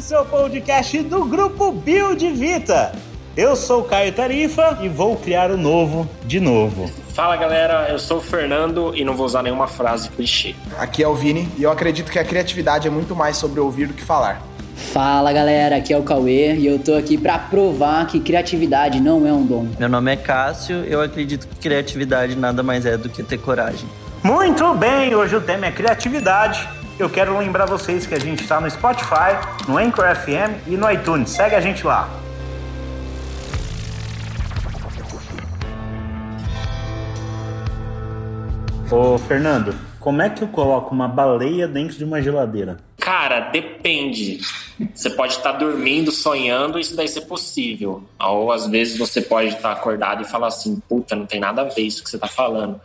o seu podcast do grupo Build Vita. Eu sou o Caio Tarifa e vou criar o novo de novo. Fala galera, eu sou o Fernando e não vou usar nenhuma frase clichê. Aqui é o Vini e eu acredito que a criatividade é muito mais sobre ouvir do que falar. Fala galera, aqui é o Cauê e eu tô aqui para provar que criatividade não é um dom. Meu nome é Cássio, eu acredito que criatividade nada mais é do que ter coragem. Muito bem, hoje o tema é criatividade. Eu quero lembrar vocês que a gente está no Spotify, no Anchor FM e no iTunes. Segue a gente lá. Ô, Fernando, como é que eu coloco uma baleia dentro de uma geladeira? Cara, depende. Você pode estar dormindo, sonhando, isso daí ser possível. Ou às vezes você pode estar acordado e falar assim, puta, não tem nada a ver isso que você está falando.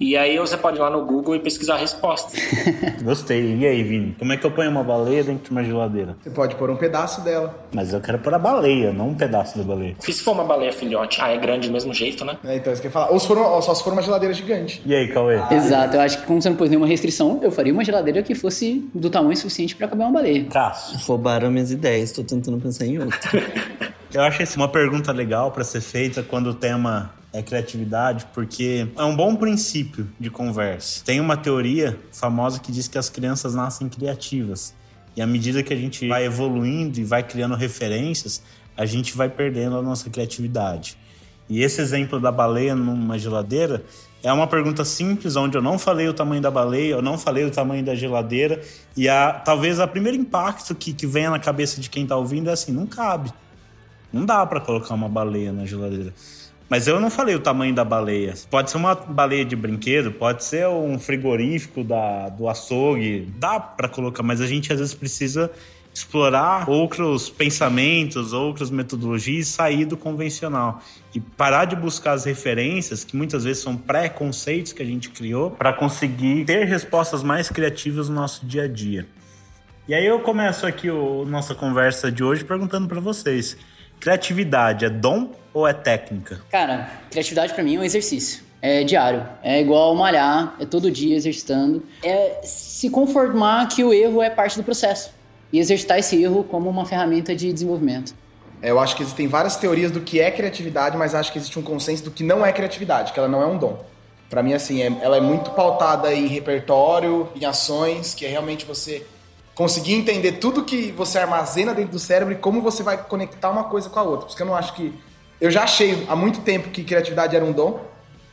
E aí você pode ir lá no Google e pesquisar a resposta. Gostei. E aí, Vini? Como é que eu ponho uma baleia dentro de uma geladeira? Você pode pôr um pedaço dela. Mas eu quero pôr a baleia, não um pedaço da baleia. E se for uma baleia filhote? Ah, é grande do mesmo jeito, né? É, então, isso que eu ia falar. Ou, se for uma- ou só se for uma geladeira gigante. E aí, Cauê? Exato, eu acho que como você não pôs nenhuma restrição, eu faria uma geladeira que fosse do tamanho suficiente para caber uma baleia. Cássio. Roubaram minhas ideias, tô tentando pensar em outra. Eu acho essa uma pergunta legal para ser feita quando o tema é criatividade, porque é um bom princípio de conversa. Tem uma teoria famosa que diz que as crianças nascem criativas. E à medida que a gente vai evoluindo e vai criando referências, a gente vai perdendo a nossa criatividade. E esse exemplo da baleia numa geladeira é uma pergunta simples, onde eu não falei o tamanho da baleia, eu não falei o tamanho da geladeira, e a, talvez o primeiro impacto que, que venha na cabeça de quem está ouvindo é assim: não cabe. Não dá para colocar uma baleia na geladeira. Mas eu não falei o tamanho da baleia. Pode ser uma baleia de brinquedo, pode ser um frigorífico da, do açougue. Dá para colocar, mas a gente às vezes precisa explorar outros pensamentos, outras metodologias e sair do convencional. Parar de buscar as referências, que muitas vezes são pré-conceitos que a gente criou, para conseguir ter respostas mais criativas no nosso dia a dia. E aí eu começo aqui a nossa conversa de hoje perguntando para vocês: criatividade é dom ou é técnica? Cara, criatividade para mim é um exercício. É diário. É igual malhar, é todo dia exercitando. É se conformar que o erro é parte do processo. E exercitar esse erro como uma ferramenta de desenvolvimento. Eu acho que existem várias teorias do que é criatividade, mas acho que existe um consenso do que não é criatividade, que ela não é um dom. Pra mim, assim, é- ela é muito pautada em repertório, em ações, que é realmente você conseguir entender tudo que você armazena dentro do cérebro e como você vai conectar uma coisa com a outra. Porque eu não acho que. Eu já achei há muito tempo que criatividade era um dom.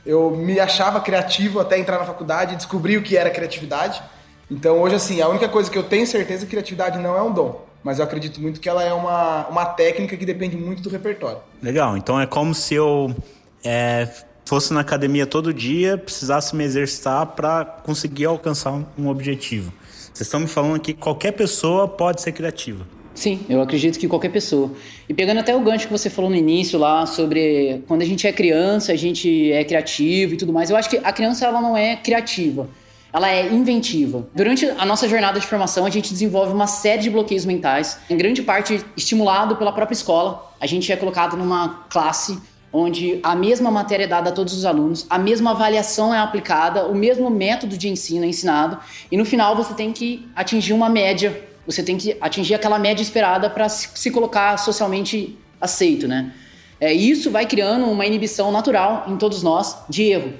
Eu me achava criativo até entrar na faculdade e descobri o que era criatividade. Então, hoje, assim, a única coisa que eu tenho certeza é que criatividade não é um dom. Mas eu acredito muito que ela é uma, uma técnica que depende muito do repertório. Legal, então é como se eu é, fosse na academia todo dia, precisasse me exercitar para conseguir alcançar um, um objetivo. Vocês estão me falando que qualquer pessoa pode ser criativa. Sim, eu acredito que qualquer pessoa. E pegando até o gancho que você falou no início lá sobre quando a gente é criança, a gente é criativo e tudo mais. Eu acho que a criança ela não é criativa, ela é inventiva. Durante a nossa jornada de formação, a gente desenvolve uma série de bloqueios mentais, em grande parte estimulado pela própria escola. A gente é colocado numa classe onde a mesma matéria é dada a todos os alunos, a mesma avaliação é aplicada, o mesmo método de ensino é ensinado, e no final você tem que atingir uma média, você tem que atingir aquela média esperada para se colocar socialmente aceito, né? É, isso vai criando uma inibição natural em todos nós de erro.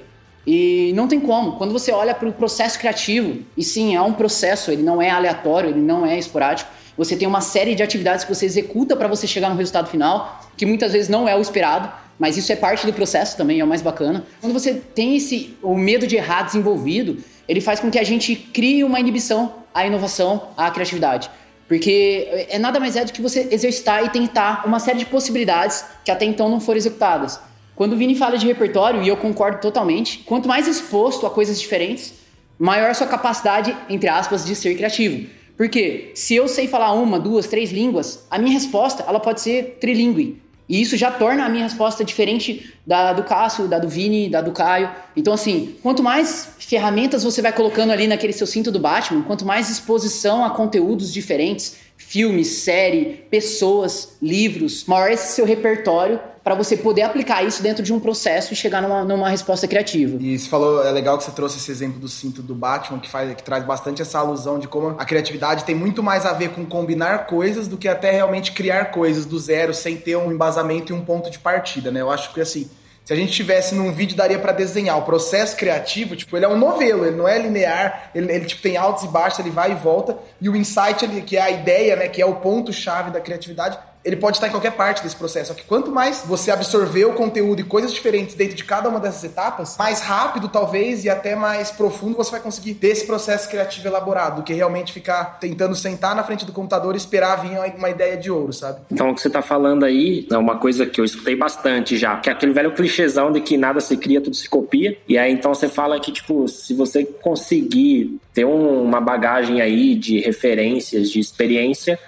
E não tem como. Quando você olha para o processo criativo, e sim, é um processo, ele não é aleatório, ele não é esporádico. Você tem uma série de atividades que você executa para você chegar no resultado final, que muitas vezes não é o esperado, mas isso é parte do processo também, é o mais bacana. Quando você tem esse o medo de errar desenvolvido, ele faz com que a gente crie uma inibição à inovação, à criatividade. Porque é nada mais é do que você exercitar e tentar uma série de possibilidades que até então não foram executadas. Quando o Vini fala de repertório, e eu concordo totalmente, quanto mais exposto a coisas diferentes, maior a sua capacidade, entre aspas, de ser criativo. Porque se eu sei falar uma, duas, três línguas, a minha resposta ela pode ser trilingue. E isso já torna a minha resposta diferente da do Cássio, da do Vini, da do Caio. Então, assim, quanto mais ferramentas você vai colocando ali naquele seu cinto do Batman, quanto mais exposição a conteúdos diferentes, filme, série, pessoas, livros, maior esse seu repertório para você poder aplicar isso dentro de um processo e chegar numa, numa resposta criativa. E você falou, é legal que você trouxe esse exemplo do cinto do Batman, que, faz, que traz bastante essa alusão de como a criatividade tem muito mais a ver com combinar coisas do que até realmente criar coisas do zero sem ter um embasamento e um ponto de partida, né? Eu acho que assim, se a gente tivesse num vídeo, daria para desenhar. O processo criativo, tipo, ele é um novelo, ele não é linear, ele, ele tipo, tem altos e baixos, ele vai e volta. E o insight, ele, que é a ideia, né, que é o ponto-chave da criatividade, ele pode estar em qualquer parte desse processo. Só que quanto mais você absorver o conteúdo e coisas diferentes dentro de cada uma dessas etapas, mais rápido, talvez, e até mais profundo você vai conseguir ter esse processo criativo elaborado, do que realmente ficar tentando sentar na frente do computador e esperar vir uma ideia de ouro, sabe? Então, o que você está falando aí é uma coisa que eu escutei bastante já, que é aquele velho clichêzão de que nada se cria, tudo se copia. E aí, então, você fala que, tipo, se você conseguir ter um, uma bagagem aí de referências, de experiência,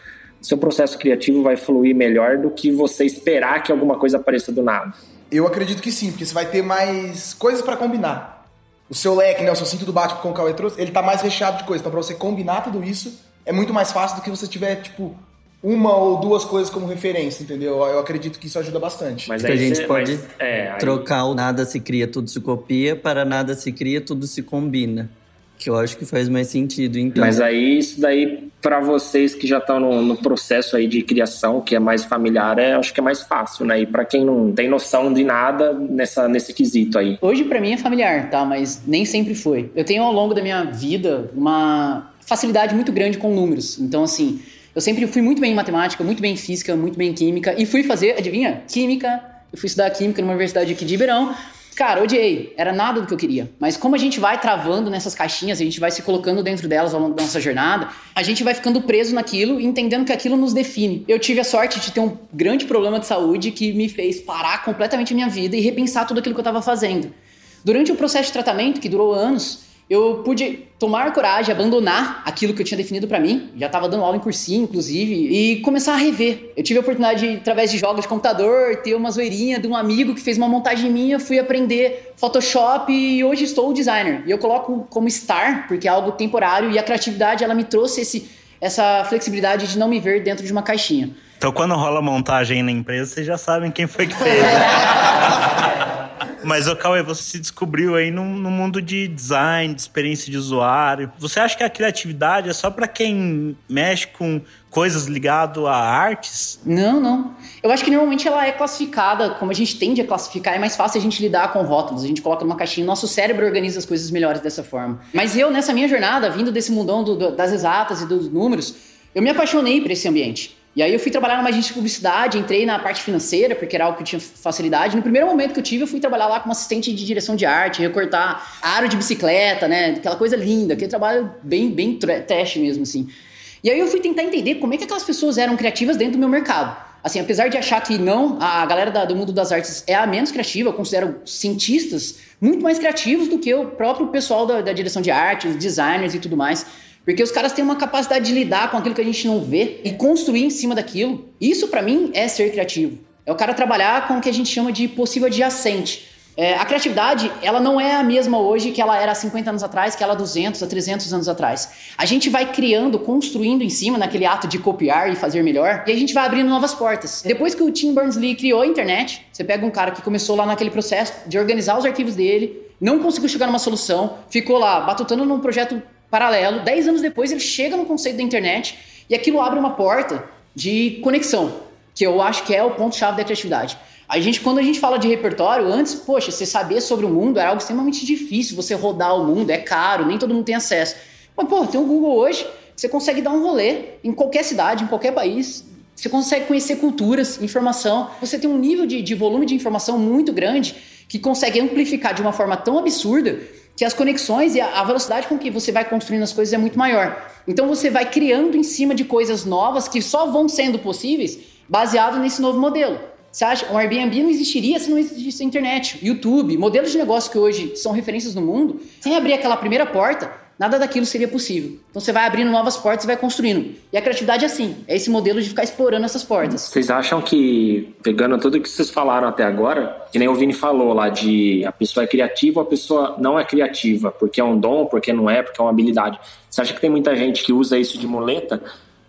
seu processo criativo vai fluir melhor do que você esperar que alguma coisa apareça do nada. Eu acredito que sim, porque você vai ter mais coisas para combinar. O seu leque, né, o seu cinto do Batman com o Cauê trouxe, ele tá mais recheado de coisas. Então, pra você combinar tudo isso, é muito mais fácil do que você tiver, tipo, uma ou duas coisas como referência, entendeu? Eu acredito que isso ajuda bastante. Mas a gente você, pode mas, é, aí... trocar o nada se cria, tudo se copia, para nada se cria, tudo se combina. Que eu acho que faz mais sentido, então. Mas aí, isso daí, para vocês que já estão no, no, processo aí de criação, que é mais familiar, é, acho que é mais fácil, né? E para quem não tem noção de nada nessa, nesse quesito aí. Hoje, para mim, é familiar, tá? Mas nem sempre foi. Eu tenho, ao longo da minha vida, uma facilidade muito grande com números. Então, assim, eu sempre fui muito bem em matemática, muito bem em física, muito bem em química. E fui fazer, adivinha? Química. Eu fui estudar química numa universidade aqui de Ribeirão. Cara, odiei. Era nada do que eu queria. Mas como a gente vai travando nessas caixinhas, a gente vai se colocando dentro delas ao longo da nossa jornada, a gente vai ficando preso naquilo e entendendo que aquilo nos define. Eu tive a sorte de ter um grande problema de saúde que me fez parar completamente a minha vida e repensar tudo aquilo que eu estava fazendo. Durante o processo de tratamento, que durou anos, eu pude tomar coragem, abandonar aquilo que eu tinha definido para mim, já estava dando aula em cursinho, inclusive, e começar a rever. Eu tive a oportunidade, de, através de jogos de computador, ter uma zoeirinha de um amigo que fez uma montagem minha, fui aprender Photoshop e hoje estou designer. E eu coloco como star, porque é algo temporário, e a criatividade, ela me trouxe esse, essa flexibilidade de não me ver dentro de uma caixinha. Então, quando rola montagem na empresa, vocês já sabem quem foi que fez. Né? Mas, ô Cauê, você se descobriu aí no, no, mundo de design, de experiência de usuário. Você acha que a criatividade é só para quem mexe com coisas ligadas a artes? Não, não. Eu acho que normalmente ela é classificada, como a gente tende a classificar, é mais fácil a gente lidar com rótulos. A gente coloca numa caixinha, nosso cérebro organiza as coisas melhores dessa forma. Mas eu, nessa minha jornada, vindo desse mundão do, do, das exatas e dos números, eu me apaixonei por esse ambiente. E aí eu fui trabalhar numa agência de publicidade, entrei na parte financeira, porque era algo que eu tinha facilidade. No primeiro momento que eu tive, eu fui trabalhar lá como assistente de direção de arte, recortar aro de bicicleta, né? Aquela coisa linda, aquele trabalho bem, bem trash mesmo, assim. E aí eu fui tentar entender como é que aquelas pessoas eram criativas dentro do meu mercado. Assim, apesar de achar que não, a galera da, do mundo das artes é a menos criativa, eu considero cientistas muito mais criativos do que o próprio pessoal da, da direção de arte, os designers e tudo mais. Porque os caras têm uma capacidade de lidar com aquilo que a gente não vê e construir em cima daquilo. Isso, para mim, é ser criativo. É o cara trabalhar com o que a gente chama de possível adjacente. É, a criatividade, ela não é a mesma hoje que ela era há 50 anos atrás, que ela há 200, há 300 anos atrás. A gente vai criando, construindo em cima, naquele ato de copiar e fazer melhor, e a gente vai abrindo novas portas. Depois que o Tim Berners-Lee criou a internet, você pega um cara que começou lá naquele processo de organizar os arquivos dele, não conseguiu chegar numa solução, ficou lá batutando num projeto paralelo. Dez anos depois, ele chega no conceito da internet e aquilo abre uma porta de conexão, que eu acho que é o ponto-chave da criatividade. A gente, quando a gente fala de repertório, antes, poxa, você saber sobre o mundo era algo extremamente difícil, você rodar o mundo, é caro, nem todo mundo tem acesso. Mas, pô, tem o Google hoje, você consegue dar um rolê em qualquer cidade, em qualquer país, você consegue conhecer culturas, informação, você tem um nível de, de volume de informação muito grande que consegue amplificar de uma forma tão absurda que as conexões e a velocidade com que você vai construindo as coisas é muito maior. Então você vai criando em cima de coisas novas que só vão sendo possíveis baseado nesse novo modelo. Você acha, um Airbnb não existiria se não existisse a internet, YouTube, modelos de negócio que hoje são referências no mundo. Sem abrir aquela primeira porta, nada daquilo seria possível. Então você vai abrindo novas portas e vai construindo. E a criatividade é assim, é esse modelo de ficar explorando essas portas. Vocês acham que, pegando tudo que vocês falaram até agora, que nem o Vini falou lá de a pessoa é criativa, a pessoa não é criativa, porque é um dom, porque não é, porque é uma habilidade. Você acha que tem muita gente que usa isso de muleta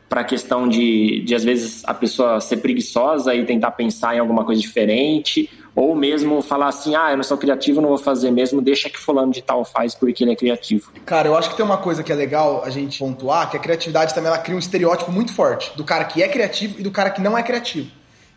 para a questão de, de, às vezes, a pessoa ser preguiçosa e tentar pensar em alguma coisa diferente, ou mesmo falar assim, ah, eu não sou criativo, não vou fazer mesmo, deixa que fulano de tal faz porque ele é criativo. Cara, eu acho que tem uma coisa que é legal a gente pontuar, que a criatividade também ela cria um estereótipo muito forte do cara que é criativo e do cara que não é criativo.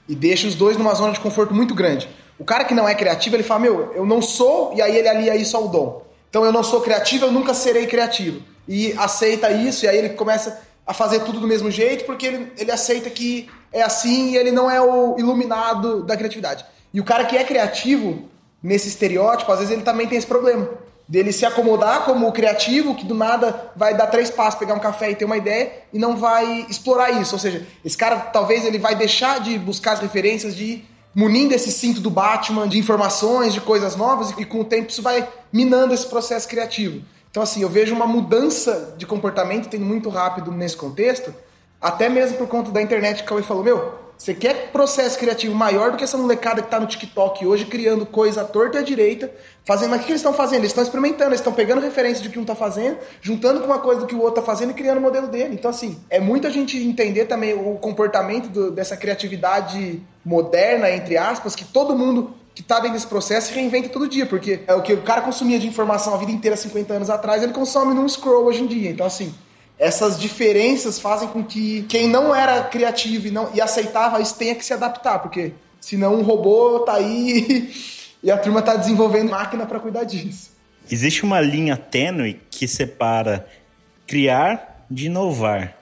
E deixa os dois numa zona de conforto muito grande. O cara que não é criativo, ele fala, meu, eu não sou, e aí ele alia isso ao dom. Então eu não sou criativo, eu nunca serei criativo. E aceita isso, e aí ele começa a fazer tudo do mesmo jeito, porque ele, ele aceita que é assim e ele não é o iluminado da criatividade. E o cara que é criativo, nesse estereótipo, às vezes ele também tem esse problema. Dele se acomodar como criativo, que do nada vai dar três passos, pegar um café e ter uma ideia, e não vai explorar isso. Ou seja, esse cara talvez ele vai deixar de buscar as referências, de munindo esse cinto do Batman de informações, de coisas novas, e com o tempo isso vai minando esse processo criativo. Então, assim, eu vejo uma mudança de comportamento tendo muito rápido nesse contexto, até mesmo por conta da internet que o Cauê falou, meu, você quer processo criativo maior do que essa molecada que tá no TikTok hoje, criando coisa à torta e à direita, fazendo. Mas o que eles estão fazendo? Eles estão experimentando, eles estão pegando referência de que um tá fazendo, juntando com uma coisa do que o outro tá fazendo e criando o modelo dele. Então, assim, é muito a gente entender também o comportamento do, dessa criatividade moderna, entre aspas, que todo mundo que tá dentro desse processo reinventa todo dia, porque é o que o cara consumia de informação a vida inteira 50 anos atrás, ele consome num scroll hoje em dia. Então, assim, essas diferenças fazem com que quem não era criativo e, não, e aceitava isso tenha que se adaptar, porque senão um robô tá aí e a turma tá desenvolvendo máquina para cuidar disso. Existe uma linha tênue que separa criar de inovar.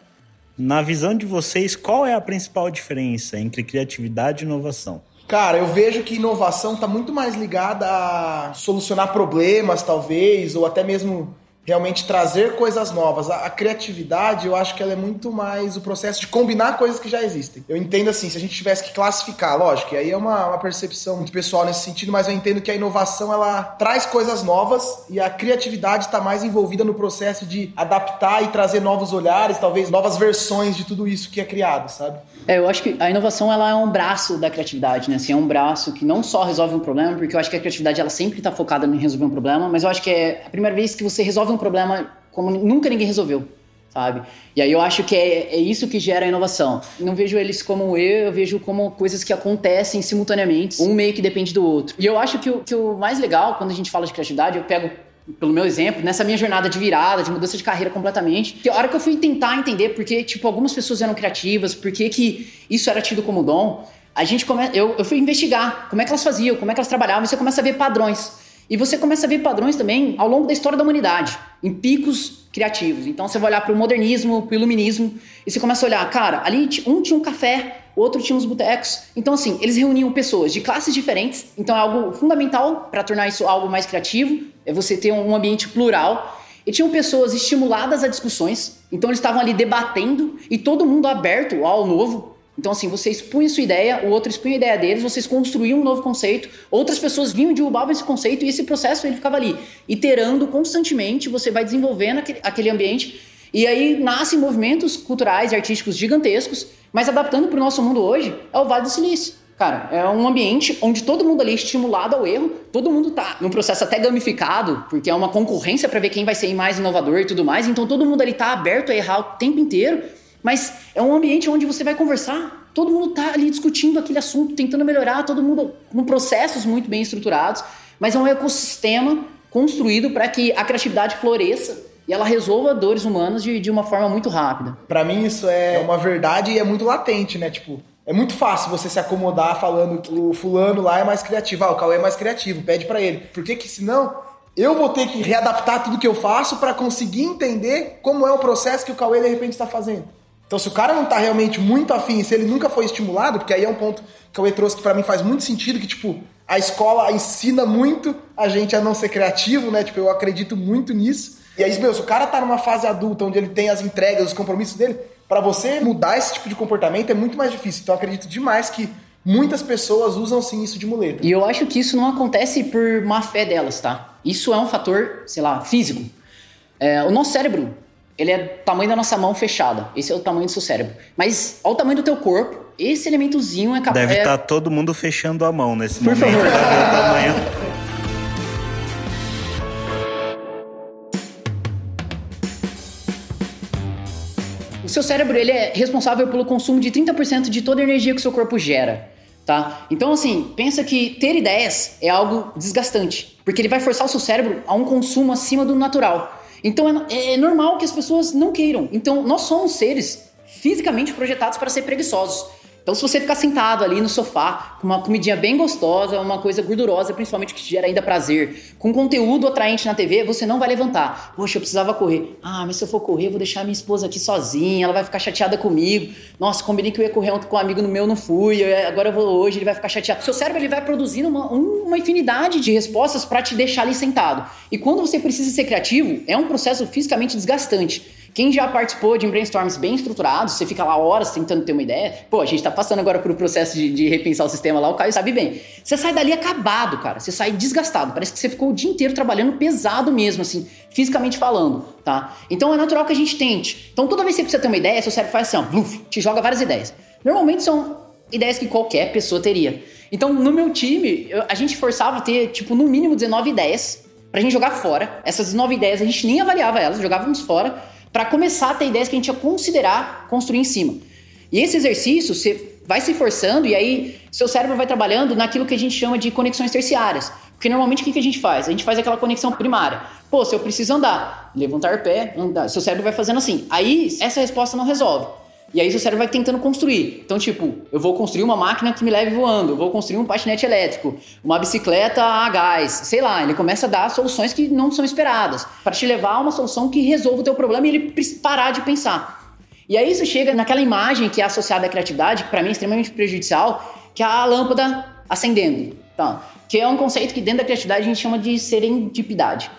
Na visão de vocês, qual é a principal diferença entre criatividade e inovação? Cara, eu vejo que inovação está muito mais ligada a solucionar problemas, talvez, ou até mesmo realmente trazer coisas novas. A, a, criatividade, eu acho que ela é muito mais o processo de combinar coisas que já existem. Eu entendo assim, se a gente tivesse que classificar, lógico, e aí é uma, uma percepção muito pessoal nesse sentido, mas eu entendo que a inovação ela traz coisas novas e a criatividade está mais envolvida no processo de adaptar e trazer novos olhares, talvez novas versões de tudo isso que é criado, sabe? É, eu acho que a inovação ela é um braço da criatividade, né? Assim, é um braço que não só resolve um problema, porque eu acho que a criatividade ela sempre está focada em resolver um problema, mas eu acho que é a primeira vez que você resolve um problema como nunca ninguém resolveu, sabe? E aí eu acho que é, é isso que gera a inovação. Não vejo eles como eu, eu vejo como coisas que acontecem simultaneamente, um meio que depende do outro. E eu acho que o, que o mais legal quando a gente fala de criatividade, eu pego pelo meu exemplo, nessa minha jornada de virada, de mudança de carreira completamente, que a hora que eu fui tentar entender porque, tipo, algumas pessoas eram criativas, por que que isso era tido como dom, a gente come... eu, eu fui investigar como é que elas faziam, como é que elas trabalhavam, e você começa a ver padrões. E você começa a ver padrões também ao longo da história da humanidade, em picos criativos. Então você vai olhar para o modernismo, para o iluminismo, e você começa a olhar, cara, ali um tinha um café, outro tinha uns botecos. Então, assim, eles reuniam pessoas de classes diferentes. Então é algo fundamental para tornar isso algo mais criativo, é você ter um ambiente plural. E tinham pessoas estimuladas a discussões, então eles estavam ali debatendo e todo mundo aberto ao novo. Então, assim, você expunha sua ideia, o outro expunha a ideia deles, vocês construíam um novo conceito, outras pessoas vinham e derrubavam esse conceito, e esse processo ele ficava ali, iterando constantemente, você vai desenvolvendo aquele, aquele ambiente, e aí nascem movimentos culturais e artísticos gigantescos, mas adaptando para o nosso mundo hoje, é o Vale do Silício. Cara, é um ambiente onde todo mundo ali é estimulado ao erro, todo mundo tá num processo até gamificado, porque é uma concorrência para ver quem vai ser mais inovador e tudo mais, então todo mundo ali tá aberto a errar o tempo inteiro, mas é um ambiente onde você vai conversar, todo mundo tá ali discutindo aquele assunto, tentando melhorar, todo mundo com processos muito bem estruturados, mas é um ecossistema construído para que a criatividade floresça e ela resolva dores humanas de, de uma forma muito rápida. Para mim isso é uma verdade e é muito latente, né? Tipo, é muito fácil você se acomodar falando que o fulano lá é mais criativo, ah, o Cauê é mais criativo, pede para ele. Por que senão eu vou ter que readaptar tudo que eu faço para conseguir entender como é o processo que o Cauê de repente está fazendo? Então, se o cara não tá realmente muito afim, se ele nunca foi estimulado, porque aí é um ponto que o trouxe que para mim faz muito sentido, que, tipo, a escola ensina muito a gente a não ser criativo, né? Tipo, eu acredito muito nisso. E aí, meu, se o cara tá numa fase adulta, onde ele tem as entregas, os compromissos dele, para você mudar esse tipo de comportamento é muito mais difícil. Então, eu acredito demais que muitas pessoas usam sim isso de muleta. E eu acho que isso não acontece por má fé delas, tá? Isso é um fator, sei lá, físico. É, o nosso cérebro, ele é o tamanho da nossa mão fechada. Esse é o tamanho do seu cérebro. Mas ao tamanho do teu corpo, esse elementozinho é capaz. Deve estar é... tá todo mundo fechando a mão nesse Por momento. Favor. o tamanho. seu cérebro ele é responsável pelo consumo de 30% de toda a energia que o seu corpo gera. Tá? Então, assim, pensa que ter ideias é algo desgastante, porque ele vai forçar o seu cérebro a um consumo acima do natural. Então, é, é normal que as pessoas não queiram. Então, nós somos seres fisicamente projetados para ser preguiçosos. Então, se você ficar sentado ali no sofá, com uma comidinha bem gostosa, uma coisa gordurosa, principalmente que te gera ainda prazer, com conteúdo atraente na TV, você não vai levantar. Poxa, eu precisava correr. Ah, mas se eu for correr, eu vou deixar minha esposa aqui sozinha, ela vai ficar chateada comigo. Nossa, combinei que eu ia correr ontem com um amigo no meu, não fui. Agora eu vou hoje, ele vai ficar chateado. Seu cérebro ele vai produzindo uma, uma infinidade de respostas para te deixar ali sentado. E quando você precisa ser criativo, é um processo fisicamente desgastante. Quem já participou de brainstorms bem estruturados, você fica lá horas tentando ter uma ideia. Pô, a gente tá passando agora por um processo de, de repensar o sistema lá, o Caio sabe bem. Você sai dali acabado, cara. Você sai desgastado. Parece que você ficou o dia inteiro trabalhando pesado mesmo, assim, fisicamente falando, tá? Então é natural que a gente tente. Então toda vez que você precisa ter uma ideia, seu cérebro faz assim, ó, bluf, te joga várias ideias. Normalmente são ideias que qualquer pessoa teria. Então, no meu time, eu, a gente forçava a ter, tipo, no mínimo 19 ideias pra gente jogar fora. Essas 19 ideias a gente nem avaliava elas, jogávamos fora para começar a ter ideias que a gente ia considerar construir em cima. E esse exercício você vai se forçando e aí seu cérebro vai trabalhando naquilo que a gente chama de conexões terciárias. Porque normalmente o que a gente faz? A gente faz aquela conexão primária. Pô, se eu preciso andar, levantar o pé, andar. Seu cérebro vai fazendo assim. Aí essa resposta não resolve. E aí seu cérebro vai tentando construir. Então, tipo, eu vou construir uma máquina que me leve voando, eu vou construir um patinete elétrico, uma bicicleta a gás, sei lá, ele começa a dar soluções que não são esperadas, para te levar a uma solução que resolva o teu problema e ele parar de pensar. E aí isso chega naquela imagem que é associada à criatividade, que para mim é extremamente prejudicial, que é a lâmpada acendendo. Tá? Que é um conceito que dentro da criatividade a gente chama de serendipidade,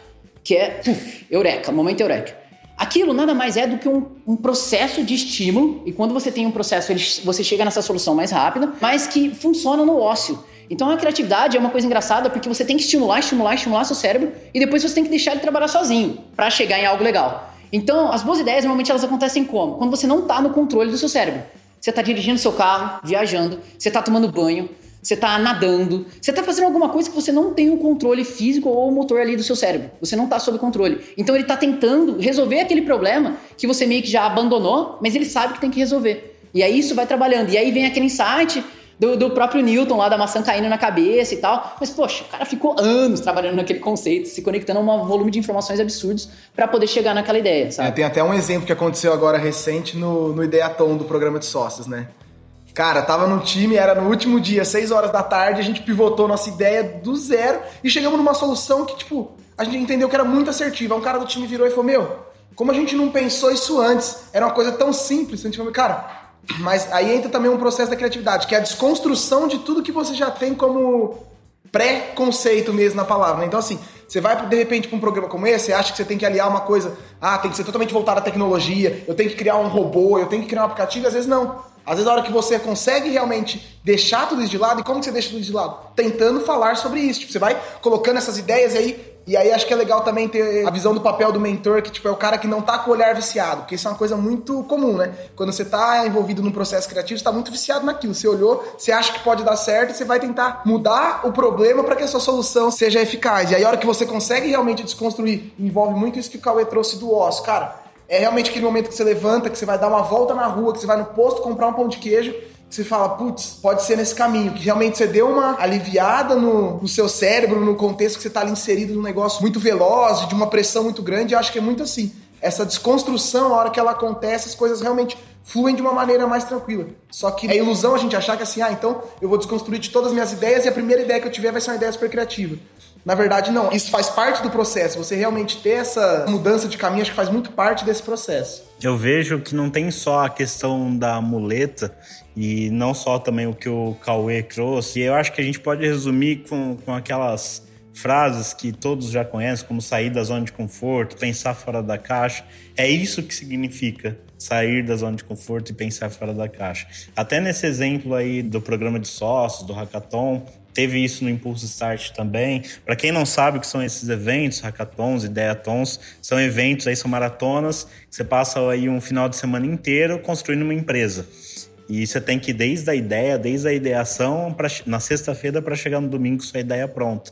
que é uf, eureka, momento eureka. Aquilo nada mais é do que um, um, processo de estímulo, e quando você tem um processo, ele, você chega nessa solução mais rápida, mas que funciona no ócio. Então a criatividade é uma coisa engraçada porque você tem que estimular, estimular, estimular seu cérebro e depois você tem que deixar ele trabalhar sozinho para chegar em algo legal. Então, as boas ideias normalmente elas acontecem como? Quando você não está no controle do seu cérebro. Você está dirigindo seu carro, viajando, você está tomando banho, você está nadando, você está fazendo alguma coisa que você não tem o um controle físico ou motor ali do seu cérebro. Você não está sob controle. Então ele está tentando resolver aquele problema que você meio que já abandonou, mas ele sabe que tem que resolver. E aí isso vai trabalhando. E aí vem aquele insight do, do, próprio Newton lá da maçã caindo na cabeça e tal. Mas, poxa, o cara ficou anos trabalhando naquele conceito, se conectando a um volume de informações absurdos para poder chegar naquela ideia, sabe? É, tem até um exemplo que aconteceu agora recente no, no Ideatom do programa de sócios, né? Cara, tava no time, era no último dia, 6 horas da tarde, a gente pivotou nossa ideia do zero e chegamos numa solução que, tipo, a gente entendeu que era muito assertiva. Um cara do time virou e falou: Meu, como a gente não pensou isso antes? Era uma coisa tão simples. A gente falou, cara, mas aí entra também um processo da criatividade, que é a desconstrução de tudo que você já tem como pré-conceito mesmo na palavra. Né? Então, assim, você vai de repente para um programa como esse, você acha que você tem que aliar uma coisa, ah, tem que ser totalmente voltado à tecnologia, eu tenho que criar um robô, eu tenho que criar um aplicativo, às vezes não. Às vezes, a hora que você consegue realmente deixar tudo isso de lado, e como que você deixa tudo isso de lado? Tentando falar sobre isso. Tipo, você vai colocando essas ideias aí, e aí acho que é legal também ter a visão do papel do mentor, que tipo, é o cara que não tá com o olhar viciado, porque isso é uma coisa muito comum, né? Quando você tá envolvido num processo criativo, você tá muito viciado naquilo. Você olhou, você acha que pode dar certo, você vai tentar mudar o problema para que a sua solução seja eficaz. E aí, a hora que você consegue realmente desconstruir, envolve muito isso que o Cauê trouxe do osso. Cara, é realmente aquele momento que você levanta, que você vai dar uma volta na rua, que você vai no posto comprar um pão de queijo, que você fala, putz, pode ser nesse caminho, que realmente você deu uma aliviada no, no seu cérebro, no contexto que você está ali inserido num negócio muito veloz, de uma pressão muito grande, eu acho que é muito assim. Essa desconstrução, a hora que ela acontece, as coisas realmente fluem de uma maneira mais tranquila. Só que é ilusão a gente achar que assim, ah, então eu vou desconstruir de todas as minhas ideias e a primeira ideia que eu tiver vai ser uma ideia super criativa. Na verdade, não. Isso faz parte do processo. Você realmente ter essa mudança de caminho, acho que faz muito parte desse processo. Eu vejo que não tem só a questão da muleta e não só também o que o Cauê trouxe. E eu acho que a gente pode resumir com, com aquelas frases que todos já conhecem, como sair da zona de conforto, pensar fora da caixa. É isso que significa sair da zona de conforto e pensar fora da caixa. Até nesse exemplo aí do programa de sócios, do hackathon, teve isso no Impulso Start também. Para quem não sabe o que são esses eventos, hackathons, ideatons, são eventos aí, são maratonas, que você passa aí um final de semana inteiro construindo uma empresa. E você tem que ir desde a ideia, desde a ideação, pra, na sexta-feira para chegar no domingo com sua ideia pronta.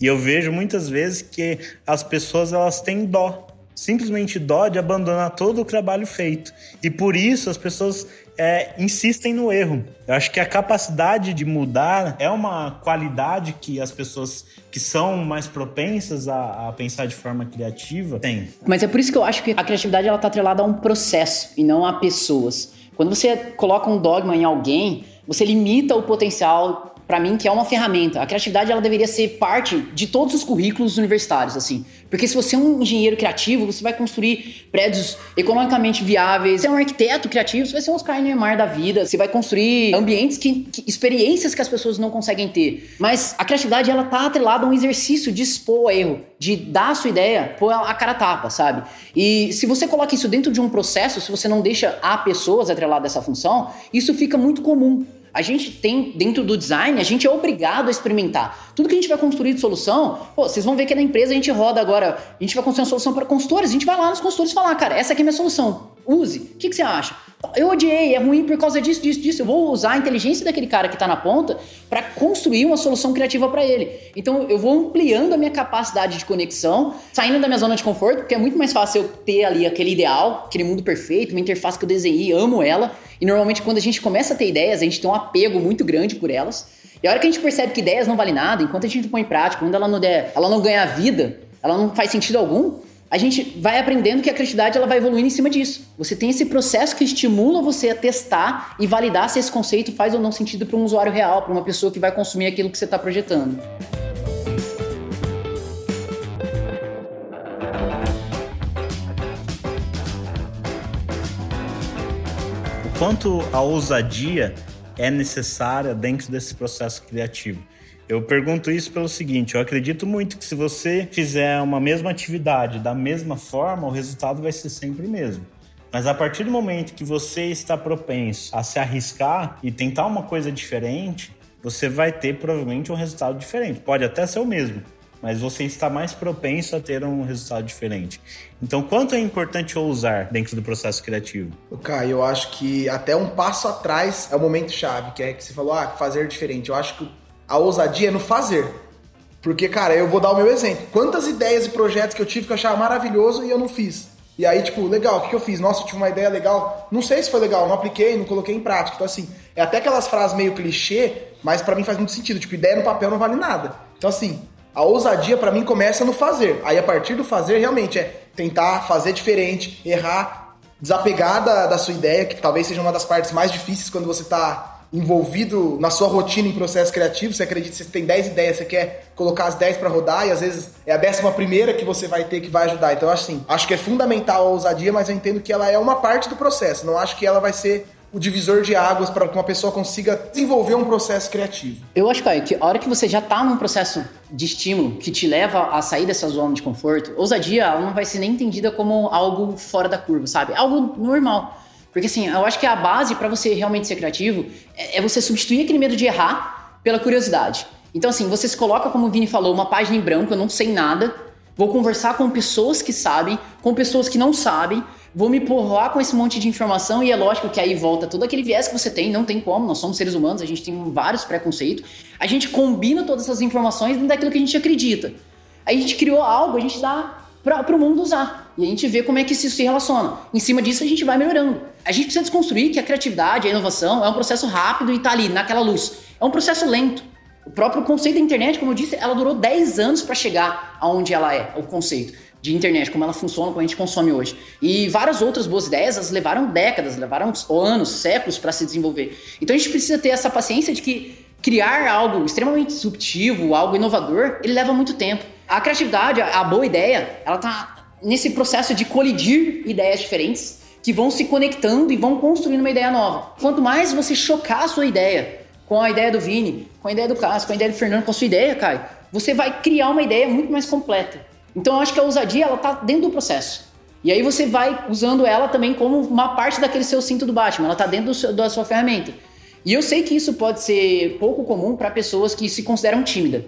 E eu vejo muitas vezes que as pessoas elas têm dó simplesmente dó de abandonar todo o trabalho feito. E por isso as pessoas é, insistem no erro. Eu acho que a capacidade de mudar é uma qualidade que as pessoas que são mais propensas a, a, pensar de forma criativa têm. Mas é por isso que eu acho que a criatividade ela está atrelada a um processo e não a pessoas. Quando você coloca um dogma em alguém, você limita o potencial para mim, que é uma ferramenta. A criatividade ela deveria ser parte de todos os currículos universitários, assim. Porque se você é um engenheiro criativo, você vai construir prédios economicamente viáveis. Você é um arquiteto criativo, você vai ser um Oscar Niemeyer da vida. Você vai construir ambientes que, que, experiências que as pessoas não conseguem ter. Mas a criatividade ela tá atrelada a um exercício de expor erro, de dar a sua ideia, pôr a cara tapa, sabe? E se você coloca isso dentro de um processo, se você não deixa a pessoas atreladas a essa função, isso fica muito comum. A gente tem, dentro do design, a gente é obrigado a experimentar. Tudo que a gente vai construir de solução, pô, vocês vão ver que na empresa a gente roda agora, a gente vai construir uma solução para consultores, a gente vai lá nos consultores falar, cara, essa aqui é minha solução, use. O que, que você acha? Eu odiei, é ruim por causa disso, disso, disso. Eu vou usar a inteligência daquele cara que está na ponta para construir uma solução criativa para ele. Então eu vou ampliando a minha capacidade de conexão, saindo da minha zona de conforto, porque é muito mais fácil eu ter ali aquele ideal, aquele mundo perfeito, uma interface que eu desenhei, amo ela. E normalmente quando a gente começa a ter ideias, a gente tem um apego muito grande por elas. E a hora que a gente percebe que ideias não valem nada, enquanto a gente põe em prática, quando ela não der, ela não ganha vida, ela não faz sentido algum, a gente vai aprendendo que a criatividade ela vai evoluindo em cima disso. Você tem esse processo que estimula você a testar e validar se esse conceito faz ou não sentido para um usuário real, para uma pessoa que vai consumir aquilo que você está projetando. O quanto a ousadia é necessária dentro desse processo criativo? Eu pergunto isso pelo seguinte: eu acredito muito que se você fizer uma mesma atividade da mesma forma, o resultado vai ser sempre o mesmo. Mas a partir do momento que você está propenso a se arriscar e tentar uma coisa diferente, você vai ter provavelmente um resultado diferente. Pode até ser o mesmo, mas você está mais propenso a ter um resultado diferente. Então, quanto é importante ousar dentro do processo criativo? Caio, eu acho que até um passo atrás é o momento chave, que é que você falou, ah, fazer diferente. Eu acho que a ousadia é no fazer. Porque, cara, eu vou dar o meu exemplo. Quantas ideias e projetos que eu tive que eu achava maravilhoso e eu não fiz. E aí, tipo, legal, o que, eu fiz? Nossa, eu tive uma ideia legal. Não sei se foi legal, não apliquei, não coloquei em prática. Então, assim, é até aquelas frases meio clichê, mas para mim faz muito sentido. Tipo, ideia no papel não vale nada. Então, assim, a ousadia para mim começa no fazer. Aí, a partir do fazer, realmente é tentar fazer diferente, errar, desapegar da, da sua ideia, que talvez seja uma das partes mais difíceis quando você tá envolvido na sua rotina em processo criativo, você acredita que você tem 10 ideias, você quer colocar as 10 para rodar e às vezes é a décima primeira que você vai ter que vai ajudar. Então, assim, acho que é fundamental a ousadia, mas eu entendo que ela é uma parte do processo. Não acho que ela vai ser o divisor de águas para que uma pessoa consiga desenvolver um processo criativo. Eu acho, Caio, que a hora que você já está num processo de estímulo que te leva a sair dessa zona de conforto, ousadia ela não vai ser nem entendida como algo fora da curva, sabe? Algo normal. Porque assim, eu acho que a base para você realmente ser criativo é, é você substituir aquele medo de errar pela curiosidade. Então, assim, você se coloca, como o Vini falou, uma página em branco, eu não sei nada, vou conversar com pessoas que sabem, com pessoas que não sabem, vou me porrar com esse monte de informação e é lógico que aí volta todo aquele viés que você tem, não tem como, nós somos seres humanos, a gente tem vários preconceitos, a gente combina todas essas informações dentro daquilo que a gente acredita. Aí a gente criou algo, a gente dá para o mundo usar. E a gente vê como é que isso se relaciona. Em cima disso, a gente vai melhorando. A gente precisa desconstruir que a criatividade, a inovação é um processo rápido e está ali, naquela luz. É um processo lento. O próprio conceito da internet, como eu disse, ela durou 10 anos para chegar aonde ela é, o conceito de internet, como ela funciona, como a gente consome hoje. E várias outras boas ideias, elas levaram décadas, levaram anos, séculos para se desenvolver. Então a gente precisa ter essa paciência de que criar algo extremamente disruptivo, algo inovador, ele leva muito tempo. A criatividade, a boa ideia, ela tá nesse processo de colidir ideias diferentes que vão se conectando e vão construindo uma ideia nova. Quanto mais você chocar a sua ideia com a ideia do Vini, com a ideia do Cássio, com a ideia do Fernando, com a sua ideia, Caio, você vai criar uma ideia muito mais completa. Então eu acho que a ousadia ela tá dentro do processo. E aí você vai usando ela também como uma parte daquele seu cinto do Batman, ela tá dentro seu, da sua ferramenta. E eu sei que isso pode ser pouco comum para pessoas que se consideram tímidas.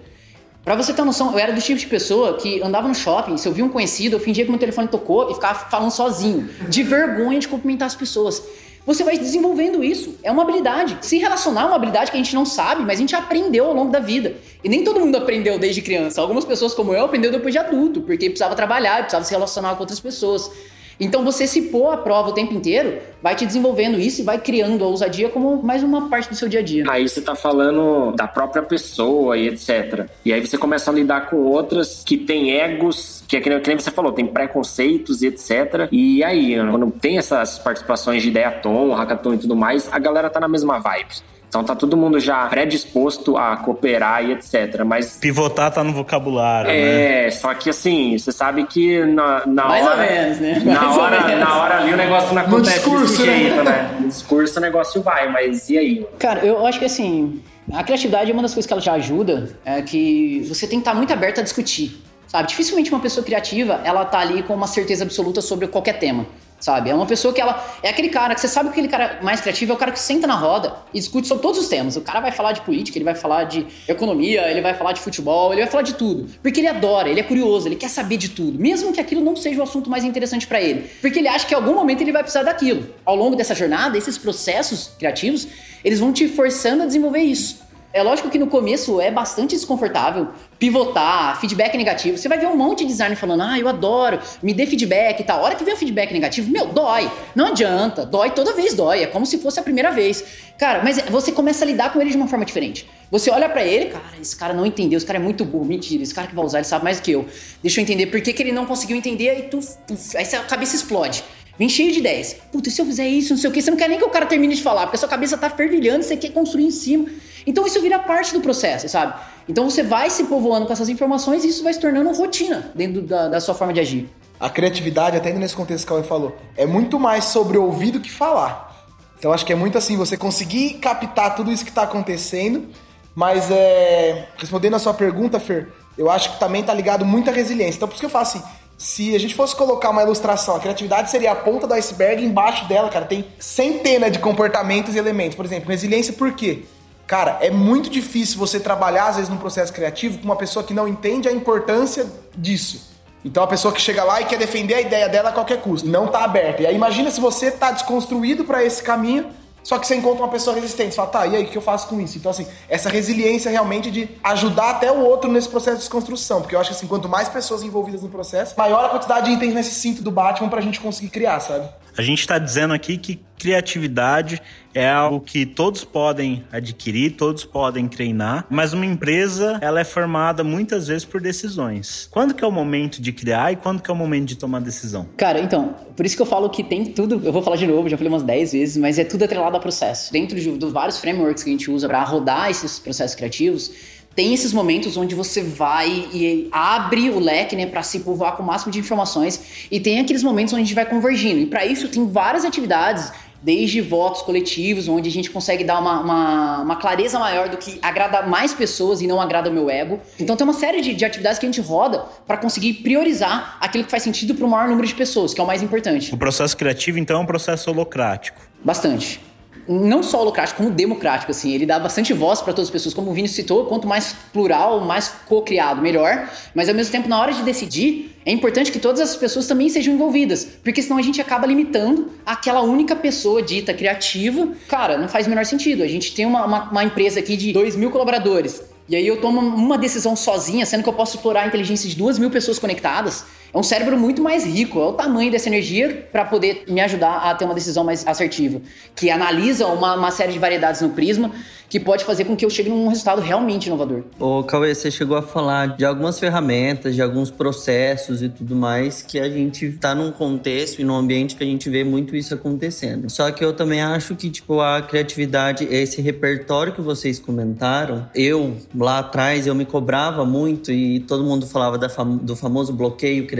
Pra você ter noção, eu era do tipo de pessoa que andava no shopping, se eu via um conhecido, eu fingia que meu telefone tocou e ficava falando sozinho, de vergonha de cumprimentar as pessoas. você vai desenvolvendo isso. É uma habilidade. Se relacionar é uma habilidade que a gente não sabe, mas a gente aprendeu ao longo da vida. E nem todo mundo aprendeu desde criança. Algumas pessoas, como eu, aprendeu depois de adulto, porque precisava trabalhar, precisava se relacionar com outras pessoas. Então você se pôr à prova o tempo inteiro vai te desenvolvendo isso e vai criando a ousadia como mais uma parte do seu dia a dia. Aí você tá falando da própria pessoa e etc. E aí você começa a lidar com outras que têm egos, que é que nem você falou, tem preconceitos e etc. E aí, quando tem essas participações de ideia tom, hackathon e tudo mais, a galera tá na mesma vibe. Então tá todo mundo já predisposto a cooperar e etc. Mas. Pivotar tá no vocabulário. É, né? só que assim, você sabe que na, na Mais hora. ou menos, né? Na Mais hora, na hora ali o negócio não acontece discurso, desse né? jeito, né? No discurso o negócio vai, mas e aí? Cara, eu acho que assim, a criatividade é uma das coisas que ela já ajuda, é que você tem que estar muito aberto a discutir, sabe? Dificilmente uma pessoa criativa, ela tá ali com uma certeza absoluta sobre qualquer tema, sabe? É uma pessoa que ela é aquele cara que você sabe que aquele cara mais criativo é o cara que senta na roda e discute sobre todos os temas. O cara vai falar de política, ele vai falar de economia, ele vai falar de futebol, ele vai falar de tudo, porque ele adora, ele é curioso, ele quer saber de tudo, mesmo que aquilo não seja o assunto mais interessante pra ele, porque ele acha que em algum momento ele vai precisar daquilo. Ao longo dessa jornada, esses processos criativos, eles vão te forçando a desenvolver isso. É lógico que no começo é bastante desconfortável pivotar, feedback negativo. Você vai ver um monte de designer falando, ah, eu adoro, me dê feedback e tal. A hora que vem o feedback negativo, meu, dói. Não adianta, dói toda vez, dói. É como se fosse a primeira vez. Cara, mas você começa a lidar com ele de uma forma diferente. Você olha pra ele, cara, esse cara não entendeu, esse cara é muito burro, mentira, esse cara que vai usar, ele sabe mais do que eu. Deixa eu entender por que, que ele não conseguiu entender, aí tu, tu aí a cabeça explode. Vem cheio de ideias. Puta, e se eu fizer isso, não sei o que, você não quer nem que o cara termine de falar, porque a sua cabeça tá fervilhando, você quer construir em cima. Então isso vira parte do processo, sabe? Então você vai se povoando com essas informações e isso vai se tornando rotina dentro da, da sua forma de agir. A criatividade, até nesse contexto que o falou, é muito mais sobre ouvir do que falar. Então acho que é muito assim, você conseguir captar tudo isso que está acontecendo, mas é, respondendo a sua pergunta, Fer, eu acho que também tá ligado muito à resiliência. Então por isso que eu falo assim, se a gente fosse colocar uma ilustração, a criatividade seria a ponta do iceberg, embaixo dela, cara, tem centenas de comportamentos e elementos. Por exemplo, resiliência por quê? Cara, é muito difícil você trabalhar, às vezes, num processo criativo com uma pessoa que não entende a importância disso. Então, a pessoa que chega lá e quer defender a ideia dela a qualquer custo, não tá aberta. E aí, imagina se você tá desconstruído para esse caminho, só que você encontra uma pessoa resistente. Você fala, tá, e aí, o que eu faço com isso? Então, assim, essa resiliência realmente de ajudar até o outro nesse processo de desconstrução. Porque eu acho que, assim, quanto mais pessoas envolvidas no processo, maior a quantidade de itens nesse cinto do Batman pra gente conseguir criar, sabe? A gente está dizendo aqui que criatividade é algo que todos podem adquirir, todos podem treinar, mas uma empresa ela é formada muitas vezes por decisões. Quando que é o momento de criar e quando que é o momento de tomar decisão? Cara, então, por isso que eu falo que tem tudo, eu vou falar de novo, já falei umas 10 vezes, mas é tudo atrelado a processo. Dentro de, dos vários frameworks que a gente usa para rodar esses processos criativos, tem esses momentos onde você vai e abre o leque, né, para se povoar com o máximo de informações, e tem aqueles momentos onde a gente vai convergindo. E para isso tem várias atividades, desde votos coletivos, onde a gente consegue dar uma, uma, uma, clareza maior do que agrada mais pessoas e não agrada o meu ego. Então tem uma série de, de atividades que a gente roda para conseguir priorizar aquilo que faz sentido para o maior número de pessoas, que é o mais importante. O processo criativo, então, é um processo holocrático. Bastante não só holocrático, como democrático, assim. Ele dá bastante voz para todas as pessoas, como o Vini citou, quanto mais plural, mais co-criado, melhor. Mas ao mesmo tempo, na hora de decidir, é importante que todas as pessoas também sejam envolvidas, porque senão a gente acaba limitando aquela única pessoa dita criativa. Cara, não faz o menor sentido. A gente tem uma, uma, uma empresa aqui de 2 mil colaboradores. E aí eu tomo uma decisão sozinha, sendo que eu posso explorar a inteligência de duas mil pessoas conectadas. É um cérebro muito mais rico, é o tamanho dessa energia para poder me ajudar a ter uma decisão mais assertiva, que analisa uma, uma, série de variedades no prisma, que pode fazer com que eu chegue num resultado realmente inovador. Ô, Cauê, você chegou a falar de algumas ferramentas, de alguns processos e tudo mais, que a gente está num contexto e num ambiente que a gente vê muito isso acontecendo. Só que eu também acho que, tipo, a criatividade, esse repertório que vocês comentaram, eu, lá atrás, eu me cobrava muito e todo mundo falava fam do famoso bloqueio criativo,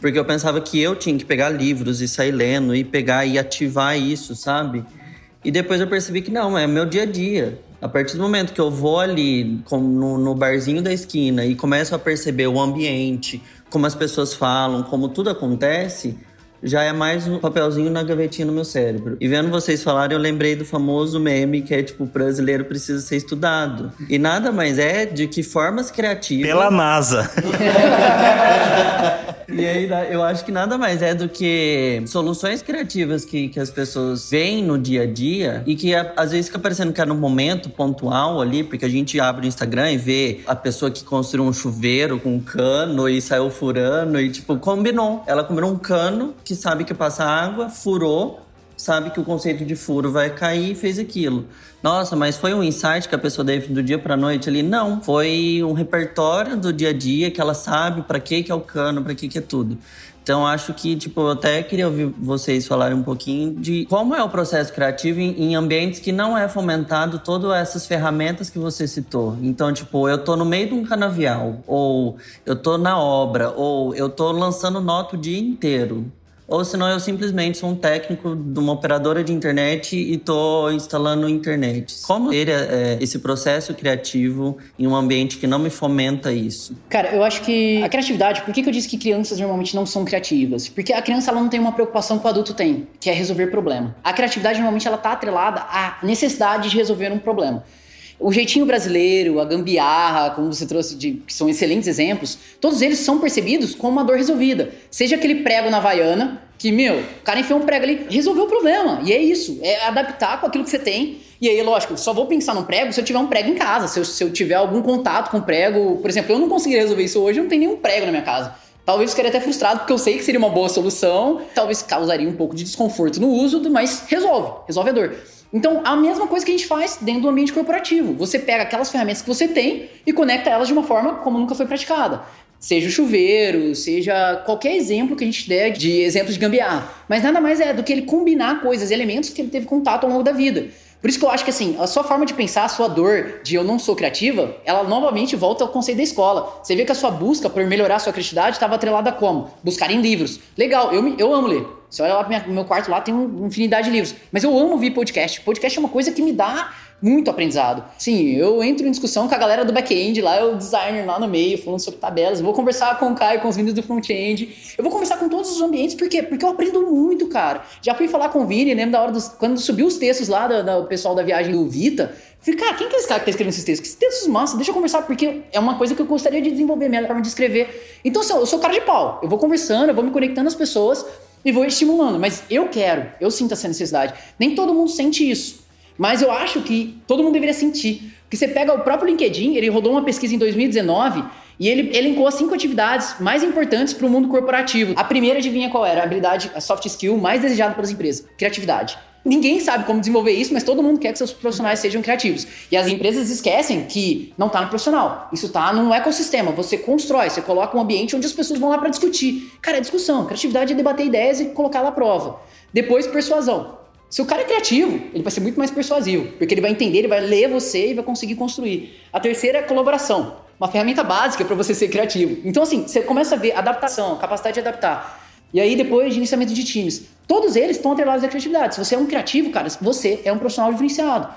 porque eu pensava que eu tinha que pegar livros e sair lendo e pegar e ativar isso, sabe? E depois eu percebi que não, é meu dia a dia. A partir do momento que eu vou ali no, no barzinho da esquina e começo a perceber o ambiente, como as pessoas falam, como tudo acontece, já é mais um papelzinho na gavetinha no meu cérebro. E vendo vocês falarem, eu lembrei do famoso meme que é tipo, o brasileiro precisa ser estudado. E nada mais é de que formas criativas. Pela NASA. E aí, eu acho que nada mais é do que soluções criativas que, que as pessoas veem no dia a dia e que às vezes fica parecendo que é no momento pontual ali, porque a gente abre o Instagram e vê a pessoa que construiu um chuveiro com um cano e saiu furando e, tipo, combinou. Ela combinou um cano que sabe que passa água, furou sabe que o conceito de furo vai cair e fez aquilo. Nossa, mas foi um insight que a pessoa teve do dia para noite ali? Não, foi um repertório do dia a dia que ela sabe para que que é o cano, para que que é tudo. Então acho que tipo eu até queria ouvir vocês falarem um pouquinho de como é o processo criativo em, em ambientes que não é fomentado todas essas ferramentas que você citou. Então tipo eu tô no meio de um canavial ou eu tô na obra ou eu tô lançando nota o dia inteiro ou senão eu simplesmente sou um técnico de uma operadora de internet e estou instalando internet. Como ter é, esse processo criativo em um ambiente que não me fomenta isso? Cara, eu acho que a criatividade, por que, que eu disse que crianças normalmente não são criativas? Porque a criança ela não tem uma preocupação que o adulto tem, que é resolver problema. A criatividade normalmente ela está atrelada à necessidade de resolver um problema. O jeitinho brasileiro, a gambiarra, como você trouxe, de, que são excelentes exemplos, todos eles são percebidos como uma dor resolvida. Seja aquele prego na Havaiana, que, meu, o cara enfiou um prego ali, resolveu o problema. E é isso, é adaptar com aquilo que você tem. E aí, lógico, só vou pensar num prego se eu tiver um prego em casa, se eu, se eu tiver algum contato com prego. Por exemplo, eu não conseguiria resolver isso hoje, eu não tenho nenhum prego na minha casa. Talvez eu ficaria até frustrado, porque eu sei que seria uma boa solução, talvez causaria um pouco de desconforto no uso, mas resolve, resolve a dor. Então, a mesma coisa que a gente faz dentro do ambiente corporativo. Você pega aquelas ferramentas que você tem e conecta elas de uma forma como nunca foi praticada. Seja o chuveiro, seja qualquer exemplo que a gente der de exemplos de gambiarra. Mas nada mais é do que ele combinar coisas, elementos que ele teve contato ao longo da vida. Por isso que eu acho que assim, a sua forma de pensar, a sua dor de eu não sou criativa, ela novamente volta ao conceito da escola. Você vê que a sua busca por melhorar a sua criatividade estava atrelada a como? Buscar em livros. Legal, eu, eu amo ler. Você olha lá pro meu quarto, lá tem uma infinidade de livros. Mas eu amo ouvir podcast. Podcast é uma coisa que me dá muito aprendizado. Sim, eu entro em discussão com a galera do back-end, lá o designer lá no meio, falando sobre tabelas. Eu vou conversar com o Caio, com os meninos do front-end. Eu vou conversar com todos os ambientes, por quê? Porque eu aprendo muito, cara. Já fui falar com o Vini, lembro da hora dos. Quando subiu os textos lá do, do pessoal da viagem do Vita. Falei, cara, quem que é esse cara que tá escrevendo esses textos? Que textos massa, deixa eu conversar, porque é uma coisa que eu gostaria de desenvolver, minha forma de escrever. Então, assim, eu sou cara de pau. Eu vou conversando, eu vou me conectando às pessoas e vou estimulando. Mas eu quero, eu sinto essa necessidade. Nem todo mundo sente isso. Mas eu acho que todo mundo deveria sentir. Porque você pega o próprio LinkedIn, ele rodou uma pesquisa em 2019 e ele elencou as cinco atividades mais importantes para o mundo corporativo. A primeira, adivinha qual era? A habilidade, a soft skill mais desejada pelas empresas: criatividade. Ninguém sabe como desenvolver isso, mas todo mundo quer que seus profissionais sejam criativos. E as empresas esquecem que não está no profissional. Isso está num ecossistema. Você constrói, você coloca um ambiente onde as pessoas vão lá para discutir. Cara, é discussão. Criatividade é debater ideias e colocar à prova. Depois, persuasão. Se o cara é criativo, ele vai ser muito mais persuasivo, porque ele vai entender, ele vai ler você e vai conseguir construir. A terceira é a colaboração, uma ferramenta básica para você ser criativo. Então, assim, você começa a ver adaptação, capacidade de adaptar. E aí, depois, iniciamento de times. Todos eles estão atrelados à criatividade. Se você é um criativo, cara, você é um profissional diferenciado.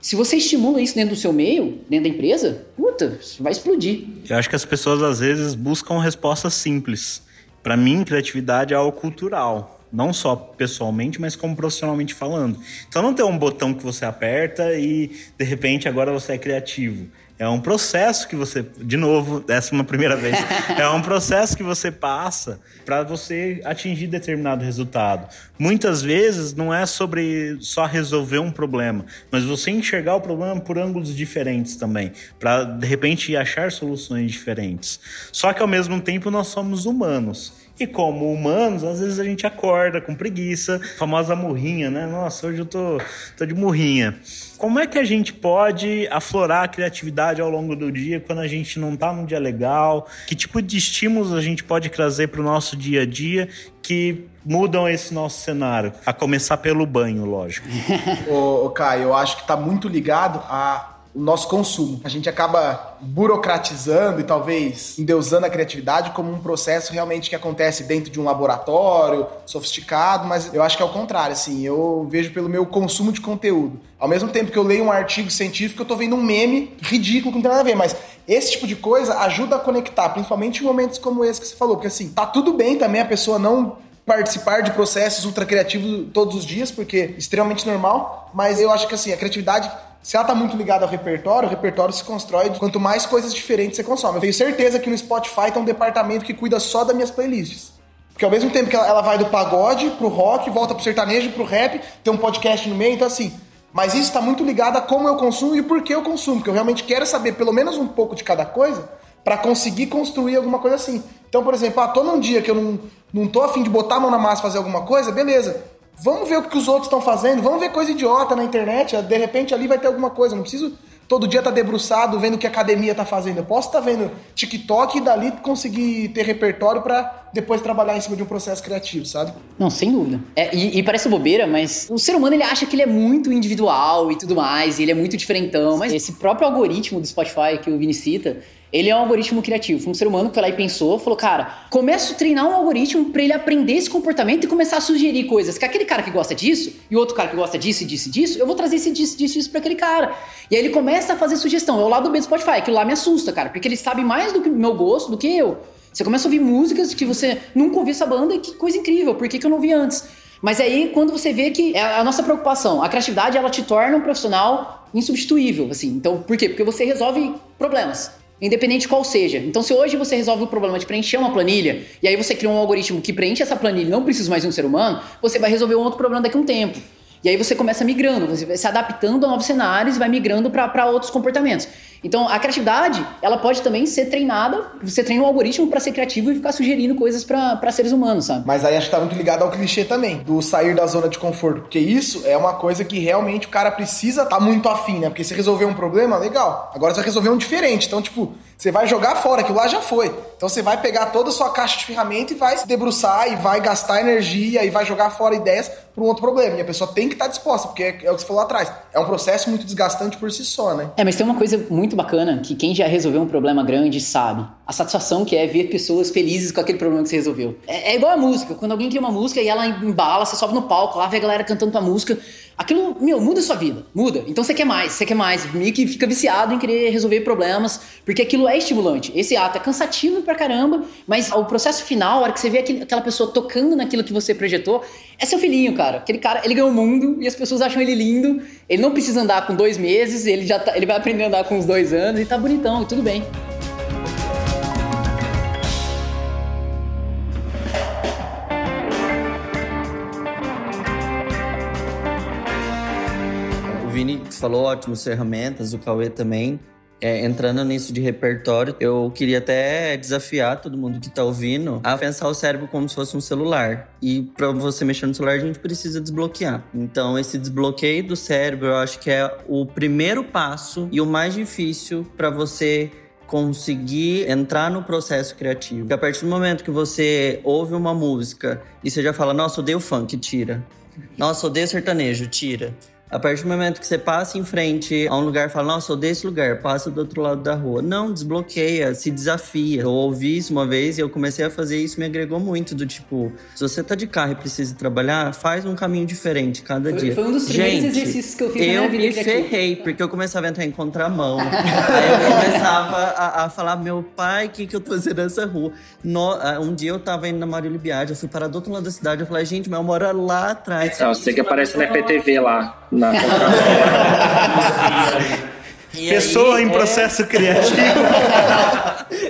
Se você estimula isso dentro do seu meio, dentro da empresa, puta, vai explodir. Eu acho que as pessoas às vezes buscam respostas simples. Para mim, criatividade é algo cultural não só pessoalmente, mas como profissionalmente falando. Então não tem um botão que você aperta e de repente agora você é criativo. É um processo que você, de novo, décima primeira vez, é um processo que você passa para você atingir determinado resultado. Muitas vezes não é sobre só resolver um problema, mas você enxergar o problema por ângulos diferentes também, para de repente achar soluções diferentes. Só que ao mesmo tempo nós somos humanos. E como humanos, às vezes a gente acorda com preguiça, famosa murrinha, né? Nossa, hoje eu tô, tô de murrinha. Como é que a gente pode aflorar a criatividade ao longo do dia quando a gente não tá num dia legal? Que tipo de estímulos a gente pode trazer para o nosso dia a dia que mudam esse nosso cenário? A começar pelo banho, lógico. ô, Caio, eu acho que tá muito ligado a o nosso consumo. A gente acaba burocratizando e talvez endeusando a criatividade como um processo realmente que acontece dentro de um laboratório sofisticado, mas eu acho que é o contrário, assim, eu vejo pelo meu consumo de conteúdo. Ao mesmo tempo que eu leio um artigo científico, eu tô vendo um meme ridículo que não tem nada a ver, mas esse tipo de coisa ajuda a conectar, principalmente em momentos como esse que você falou, porque assim, tá tudo bem também a pessoa não participar de processos ultra criativos todos os dias, porque é extremamente normal, mas eu acho que assim, a criatividade se ela tá muito ligada ao repertório, o repertório se constrói quanto mais coisas diferentes você consome. Eu tenho certeza que no Spotify tem um departamento que cuida só das minhas playlists. Porque ao mesmo tempo que ela, vai do pagode pro rock, volta pro sertanejo, pro rap, tem um podcast no meio, então assim. Mas isso está muito ligado a como eu consumo e por que eu consumo, porque eu realmente quero saber pelo menos um pouco de cada coisa para conseguir construir alguma coisa assim. Então, por exemplo, ah, tô num dia que eu não, não tô afim de botar a mão na massa fazer alguma coisa, beleza. Vamos ver o que os outros estão fazendo, vamos ver coisa idiota na internet, de repente ali vai ter alguma coisa, não preciso todo dia estar tá debruçado vendo o que a academia está fazendo. Eu posso estar tá vendo TikTok e dali conseguir ter repertório para depois trabalhar em cima de um processo criativo, sabe? Não, sem dúvida. É, e, e, parece bobeira, mas o ser humano ele acha que ele é muito individual e tudo mais, e ele é muito diferentão, mas esse próprio algoritmo do Spotify que o Vini cita, ele é um algoritmo criativo. Um ser humano que foi lá e pensou, falou, cara, começo a treinar um algoritmo para ele aprender esse comportamento e começar a sugerir coisas. Que aquele cara que gosta disso, e outro cara que gosta disso e disso e disso, eu vou trazer esse disso, disso, disso pra aquele cara. E aí ele começa a fazer sugestão. É o lado B do Spotify, aquilo lá me assusta, cara, porque ele sabe mais do que meu gosto do que eu. Você começa a ouvir músicas que você nunca ouviu essa banda e que coisa incrível, por que, que eu não vi antes? Mas aí, quando você vê que é a nossa preocupação, a criatividade, ela te torna um profissional insubstituível, assim. Então, por quê? Porque você resolve problemas independente qual seja. Então, se hoje você resolve o problema de preencher uma planilha, e aí você cria um algoritmo que preenche essa planilha não precisa mais de um ser humano, você vai resolver um outro problema daqui a um tempo. E aí você começa migrando, você vai se adaptando a novos cenários e vai migrando para outros comportamentos. Então, a criatividade, ela pode também ser treinada, você treina um algoritmo para ser criativo e ficar sugerindo coisas para seres humanos, sabe? Mas aí acho que tá muito ligado ao clichê também, do sair da zona de conforto, porque isso é uma coisa que realmente o cara precisa estar tá muito afim, né? Porque se resolver um problema, legal. Agora você vai resolver um diferente. Então, tipo, você vai jogar fora, aquilo lá já foi. Então você vai pegar toda a sua caixa de ferramenta e vai se debruçar e vai gastar energia e vai jogar fora ideias para um outro problema. E a pessoa tem que estar tá disposta, porque é, é, o que você falou atrás. É um processo muito desgastante por si só, né? É, mas tem uma coisa muito bacana que quem já resolveu um problema grande sabe. A satisfação que é ver pessoas felizes com aquele problema que você resolveu. É, é igual a música. Quando alguém cria uma música e ela embala, você sobe no palco, lá vê a galera cantando tua música aquilo, meu, muda a sua vida, muda. Então você quer mais, você quer mais, meio que fica viciado em querer resolver problemas, porque aquilo é estimulante. Esse ato é cansativo pra caramba, mas o processo final, a hora que você vê aquela pessoa tocando naquilo que você projetou, é seu filhinho, cara. Aquele cara, ele ganhou o mundo e as pessoas acham ele lindo. Ele não precisa andar com dois meses, ele já tá, ele vai aprender a andar com uns dois anos e tá bonitão e tudo bem. Falou ótimas ferramentas, o Cauê também. É, entrando nisso de repertório, eu queria até desafiar todo mundo que está ouvindo a pensar o cérebro como se fosse um celular. E para você mexer no celular, a gente precisa desbloquear. Então, esse desbloqueio do cérebro, eu acho que é o primeiro passo e o mais difícil para você conseguir entrar no processo criativo. Porque a partir do momento que você ouve uma música e você já fala, nossa, odeio funk, tira. Nossa, odeio sertanejo, tira. A partir do momento que você passa em frente a um lugar e fala, nossa, eu desse lugar, passa do outro lado da rua. Não, desbloqueia, se desafia. Eu ouvi isso uma vez e eu comecei a fazer isso, me agregou muito. Do tipo, se você tá de carro e precisa trabalhar, faz um caminho diferente cada foi, dia. Foi um dos primeiros Gente, exercícios que eu fiz eu na minha vida. Eu me ferrei, porque eu começava a entrar em contramão. Aí eu começava a, a, falar, meu pai, o que, que eu tô fazendo nessa rua? No, ah, um dia eu tava indo na Maria Libiade, eu fui parar do outro lado da cidade, eu falei, gente, mas eu moro lá atrás. É, eu sei que aparece na PTV lá na Pessoa em é. processo criativo.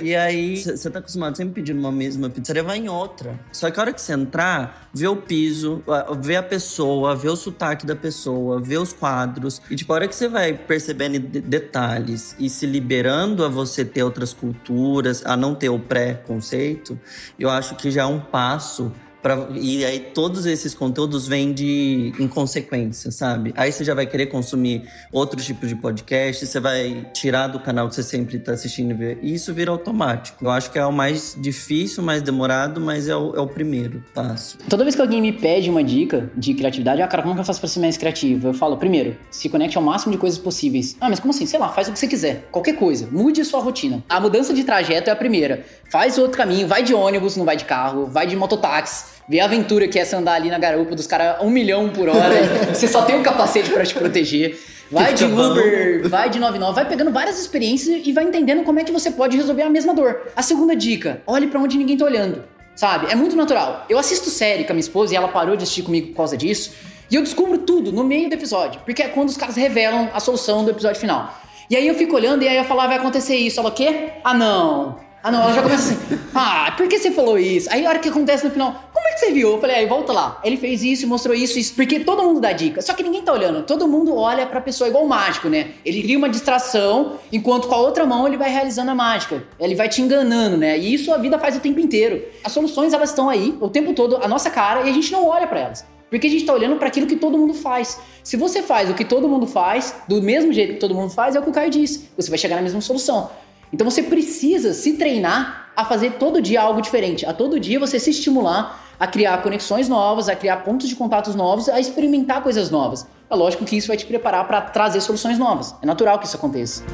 e aí, você tá acostumado sempre pedindo uma mesma pizzaria, vai em outra. Só que a hora que você entrar, vê o piso, vê a pessoa, vê o sotaque da pessoa, vê os quadros. E tipo, a hora que você vai percebendo detalhes e se liberando a você ter outras culturas, a não ter o pré-conceito, eu acho que já é um passo Pra, e aí todos esses conteúdos vêm de inconsequência, sabe? Aí você já vai querer consumir outro tipo de podcast, você vai tirar do canal que você sempre está assistindo e ver. E isso vira automático. Eu acho que é o mais difícil, mais demorado, mas é o, é o primeiro passo. Toda vez que alguém me pede uma dica de criatividade, ah, cara, como que eu faço para ser mais criativo? Eu falo, primeiro, se conecte ao máximo de coisas possíveis. Ah, mas como assim? Sei lá, faz o que você quiser. Qualquer coisa. Mude a sua rotina. A mudança de trajeto é a primeira. Faz outro caminho, vai de ônibus, não vai de carro, vai de mototáxi Ver a aventura que é você andar ali na garupa dos caras um milhão por hora. você só tem um capacete para te proteger. Vai de Uber, vai de 99, vai pegando várias experiências e vai entendendo como é que você pode resolver a mesma dor. A segunda dica, olhe para onde ninguém tá olhando. sabe? É muito natural. Eu assisto série com a minha esposa e ela parou de assistir comigo por causa disso. E eu descubro tudo no meio do episódio, porque é quando os caras revelam a solução do episódio final. E aí eu fico olhando e aí eu falo, ah, vai acontecer isso. Ela, o quê? Ah, não. Ah, não, ela já começa assim, ah, por que você falou isso? Aí a hora que acontece no final, como é que você viu? Eu falei, aí volta lá. Ele fez isso, mostrou isso, isso, porque todo mundo dá dica. Só que ninguém tá olhando, todo mundo olha pra pessoa igual o mágico, né? Ele cria uma distração, enquanto com a outra mão ele vai realizando a mágica. Ele vai te enganando, né? E isso a vida faz o tempo inteiro. As soluções, elas estão aí, o tempo todo, a nossa cara, e a gente não olha para elas. Porque a gente tá olhando para aquilo que todo mundo faz. Se você faz o que todo mundo faz, do mesmo jeito que todo mundo faz, é o que o Caio disse. Você vai chegar na mesma solução. Então você precisa se treinar a fazer todo dia algo diferente, a todo dia você se estimular a criar conexões novas, a criar pontos de contatos novos, a experimentar coisas novas. É lógico que isso vai te preparar para trazer soluções novas. É natural que isso aconteça.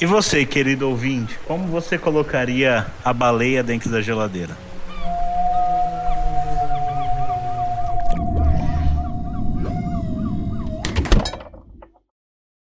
E você, querido ouvinte, como você colocaria a baleia dentro da geladeira?